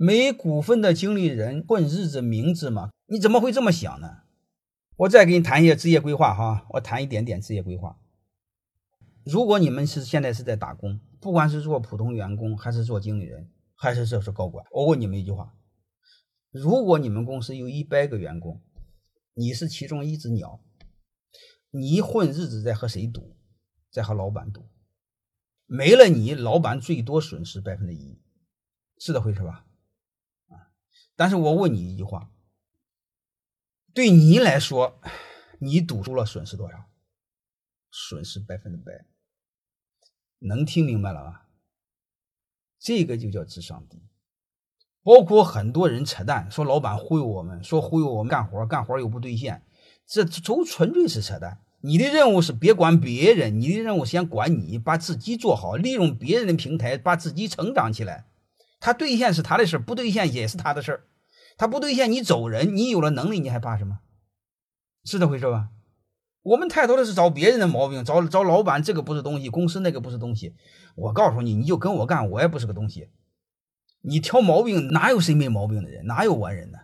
没股份的经理人混日子明智吗？你怎么会这么想呢？我再给你谈一些职业规划哈，我谈一点点职业规划。如果你们是现在是在打工，不管是做普通员工，还是做经理人，还是这是高管，我问你们一句话：如果你们公司有一百个员工，你是其中一只鸟，你混日子在和谁赌？在和老板赌。没了你，老板最多损失百分之一，是这回事吧？但是我问你一句话：对你来说，你赌输了损失多少？损失百分之百。能听明白了吧？这个就叫智商低。包括很多人扯淡，说老板忽悠我们，说忽悠我们干活，干活又不兑现，这都纯粹是扯淡。你的任务是别管别人，你的任务先管你，把自己做好，利用别人的平台把自己成长起来。他兑现是他的事不兑现也是他的事儿。他不兑现，你走人，你有了能力，你还怕什么？是这回事吧？我们太多的是找别人的毛病，找找老板这个不是东西，公司那个不是东西。我告诉你，你就跟我干，我也不是个东西。你挑毛病，哪有谁没毛病的人？哪有完人呢？